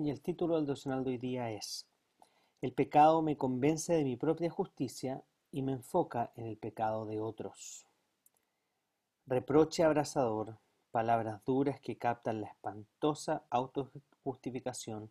Y el título del devocional de hoy día es El pecado me convence de mi propia justicia y me enfoca en el pecado de otros. Reproche abrasador, palabras duras que captan la espantosa autojustificación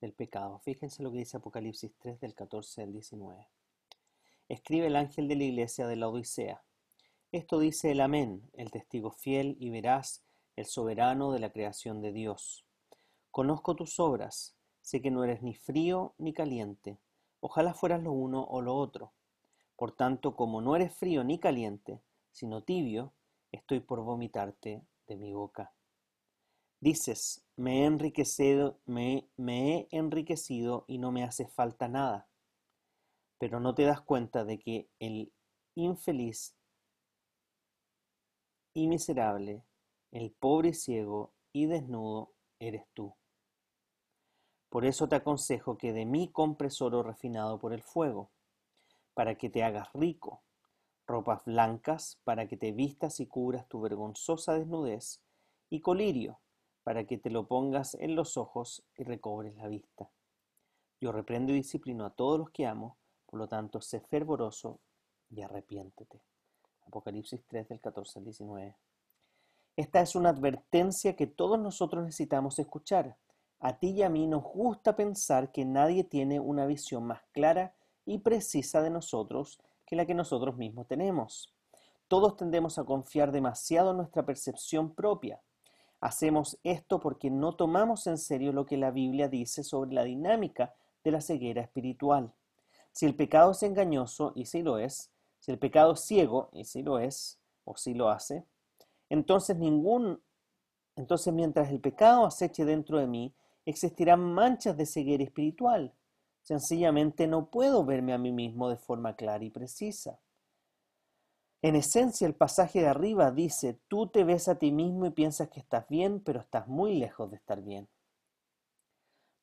del pecado. Fíjense lo que dice Apocalipsis 3 del 14 al 19. Escribe el ángel de la iglesia de la Odisea. Esto dice el Amén, el testigo fiel y veraz, el soberano de la creación de Dios Conozco tus obras, sé que no eres ni frío ni caliente. Ojalá fueras lo uno o lo otro. Por tanto, como no eres frío ni caliente, sino tibio, estoy por vomitarte de mi boca. Dices, me he enriquecido, me, he enriquecido y no me hace falta nada. Pero no te das cuenta de que el infeliz y miserable, el pobre y ciego y desnudo eres tú. Por eso te aconsejo que de mí compres oro refinado por el fuego, para que te hagas rico, ropas blancas para que te vistas y cubras tu vergonzosa desnudez, y colirio para que te lo pongas en los ojos y recobres la vista. Yo reprendo y disciplino a todos los que amo, por lo tanto, sé fervoroso y arrepiéntete. Apocalipsis 3 del 14 al 19. Esta es una advertencia que todos nosotros necesitamos escuchar a ti y a mí nos gusta pensar que nadie tiene una visión más clara y precisa de nosotros que la que nosotros mismos tenemos. Todos tendemos a confiar demasiado en nuestra percepción propia. Hacemos esto porque no tomamos en serio lo que la Biblia dice sobre la dinámica de la ceguera espiritual. Si el pecado es engañoso, y si lo es, si el pecado es ciego, y si lo es, o si lo hace, entonces ningún, entonces mientras el pecado aceche dentro de mí, existirán manchas de ceguera espiritual. Sencillamente no puedo verme a mí mismo de forma clara y precisa. En esencia, el pasaje de arriba dice, tú te ves a ti mismo y piensas que estás bien, pero estás muy lejos de estar bien.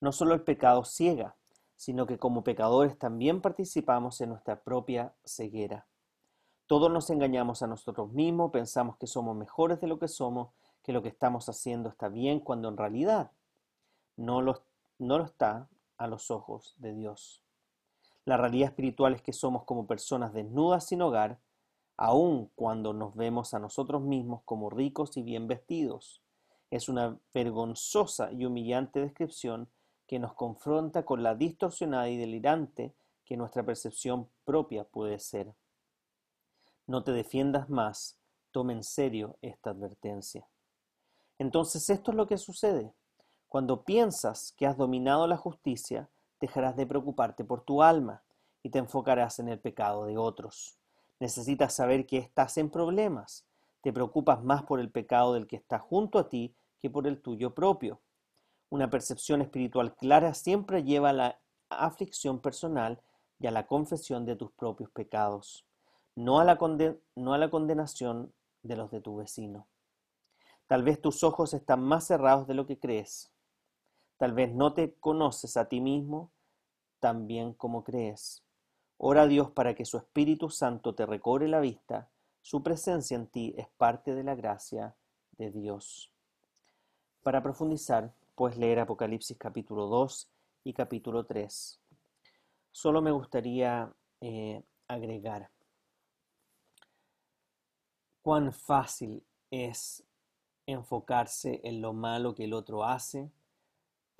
No solo el pecado ciega, sino que como pecadores también participamos en nuestra propia ceguera. Todos nos engañamos a nosotros mismos, pensamos que somos mejores de lo que somos, que lo que estamos haciendo está bien, cuando en realidad no lo, no lo está a los ojos de Dios. La realidad espiritual es que somos como personas desnudas sin hogar, aun cuando nos vemos a nosotros mismos como ricos y bien vestidos. Es una vergonzosa y humillante descripción que nos confronta con la distorsionada y delirante que nuestra percepción propia puede ser. No te defiendas más, tome en serio esta advertencia. Entonces esto es lo que sucede. Cuando piensas que has dominado la justicia, dejarás de preocuparte por tu alma y te enfocarás en el pecado de otros. Necesitas saber que estás en problemas. Te preocupas más por el pecado del que está junto a ti que por el tuyo propio. Una percepción espiritual clara siempre lleva a la aflicción personal y a la confesión de tus propios pecados, no a la, no a la condenación de los de tu vecino. Tal vez tus ojos están más cerrados de lo que crees. Tal vez no te conoces a ti mismo tan bien como crees. Ora a Dios para que su Espíritu Santo te recobre la vista. Su presencia en ti es parte de la gracia de Dios. Para profundizar, puedes leer Apocalipsis capítulo 2 y capítulo 3. Solo me gustaría eh, agregar cuán fácil es enfocarse en lo malo que el otro hace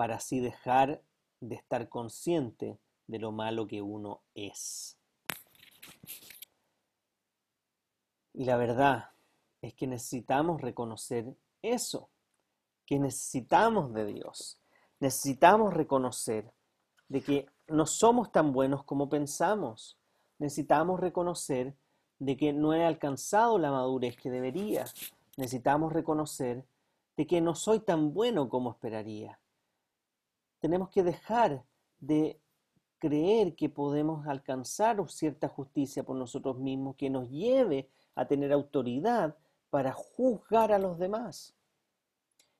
para así dejar de estar consciente de lo malo que uno es. Y la verdad es que necesitamos reconocer eso, que necesitamos de Dios. Necesitamos reconocer de que no somos tan buenos como pensamos. Necesitamos reconocer de que no he alcanzado la madurez que debería. Necesitamos reconocer de que no soy tan bueno como esperaría. Tenemos que dejar de creer que podemos alcanzar cierta justicia por nosotros mismos que nos lleve a tener autoridad para juzgar a los demás.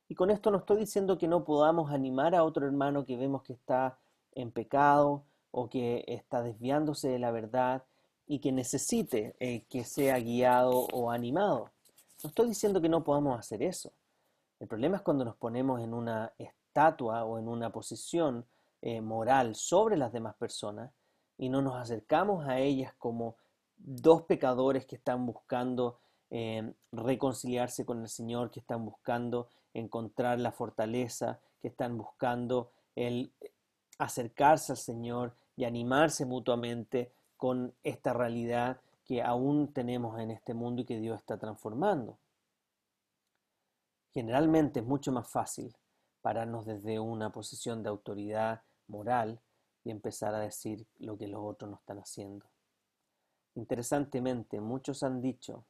Y con esto no estoy diciendo que no podamos animar a otro hermano que vemos que está en pecado o que está desviándose de la verdad y que necesite eh, que sea guiado o animado. No estoy diciendo que no podamos hacer eso. El problema es cuando nos ponemos en una estatua o en una posición eh, moral sobre las demás personas y no nos acercamos a ellas como dos pecadores que están buscando eh, reconciliarse con el Señor, que están buscando encontrar la fortaleza, que están buscando el acercarse al Señor y animarse mutuamente con esta realidad que aún tenemos en este mundo y que Dios está transformando. Generalmente es mucho más fácil pararnos desde una posición de autoridad moral y empezar a decir lo que los otros no están haciendo. Interesantemente, muchos han dicho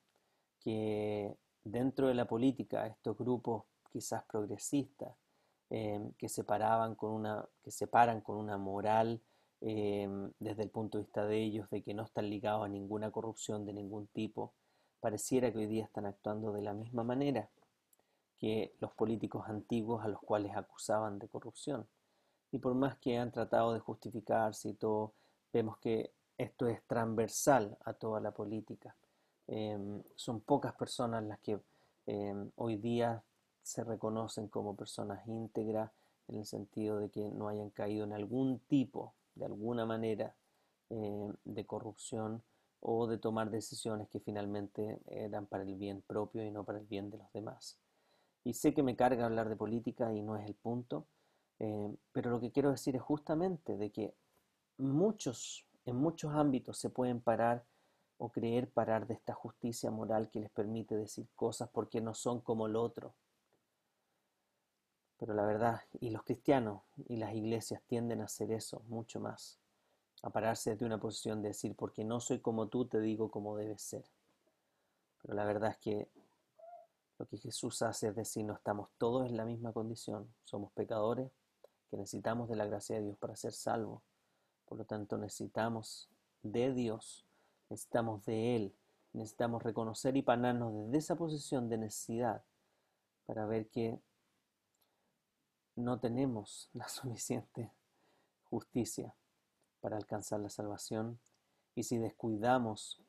que dentro de la política estos grupos quizás progresistas eh, que separaban con una que separan con una moral eh, desde el punto de vista de ellos de que no están ligados a ninguna corrupción de ningún tipo pareciera que hoy día están actuando de la misma manera que los políticos antiguos a los cuales acusaban de corrupción y por más que han tratado de justificarse y todo vemos que esto es transversal a toda la política Em, son pocas personas las que em, hoy día se reconocen como personas íntegras en el sentido de que no hayan caído en algún tipo, de alguna manera, em, de corrupción o de tomar decisiones que finalmente eran para el bien propio y no para el bien de los demás. Y sé que me carga hablar de política y no es el punto, pero lo que quiero decir es justamente de que muchos, en muchos ámbitos se pueden parar o creer parar de esta justicia moral que les permite decir cosas porque no son como el otro. Pero la verdad, y los cristianos y las iglesias tienden a hacer eso mucho más, a pararse desde una posición de decir, porque no soy como tú, te digo cómo debes ser. Pero la verdad es que lo que Jesús hace es decir, no estamos todos en la misma condición, somos pecadores que necesitamos de la gracia de Dios para ser salvos. Por lo tanto, necesitamos de Dios necesitamos de Él, necesitamos reconocer y panarnos desde esa posición de necesidad para ver que no tenemos la suficiente justicia para alcanzar la salvación y si descuidamos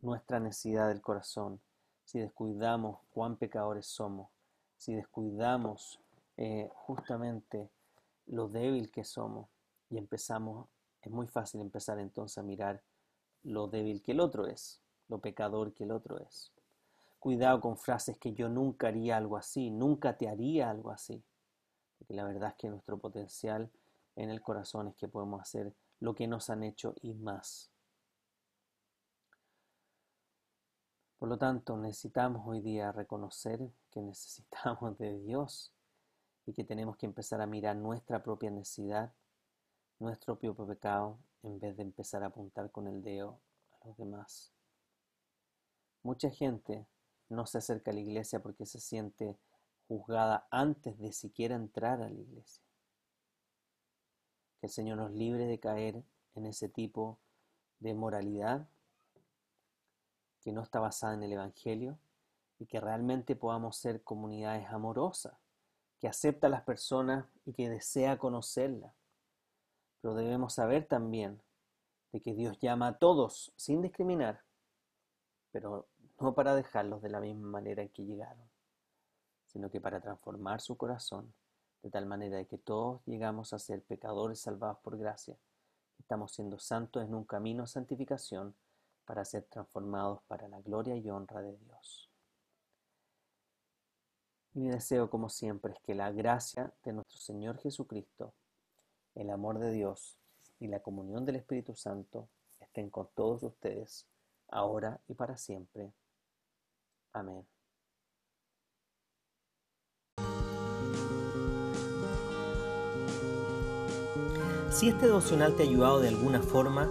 nuestra necesidad del corazón, si descuidamos cuán pecadores somos, si descuidamos eh, justamente lo débil que somos y empezamos, es muy fácil empezar entonces a mirar lo débil que el otro es, lo pecador que el otro es. Cuidado con frases que yo nunca haría algo así, nunca te haría algo así. Porque la verdad es que nuestro potencial en el corazón es que podemos hacer lo que nos han hecho y más. Por lo tanto, necesitamos hoy día reconocer que necesitamos de Dios y que tenemos que empezar a mirar nuestra propia necesidad, nuestro propio pecado en vez de empezar a apuntar con el dedo a los demás. Mucha gente no se acerca a la iglesia porque se siente juzgada antes de siquiera entrar a la iglesia. Que el Señor nos libre de caer en ese tipo de moralidad que no está basada en el Evangelio y que realmente podamos ser comunidades amorosas, que acepta a las personas y que desea conocerlas pero debemos saber también de que Dios llama a todos sin discriminar, pero no para dejarlos de la misma manera en que llegaron, sino que para transformar su corazón de tal manera de que todos llegamos a ser pecadores salvados por gracia. Estamos siendo santos en un camino de santificación para ser transformados para la gloria y honra de Dios. mi deseo, como siempre, es que la gracia de nuestro Señor Jesucristo, el amor de Dios y la comunión del Espíritu Santo estén con todos ustedes, ahora y para siempre. Amén. Si este devocional te ha ayudado de alguna forma,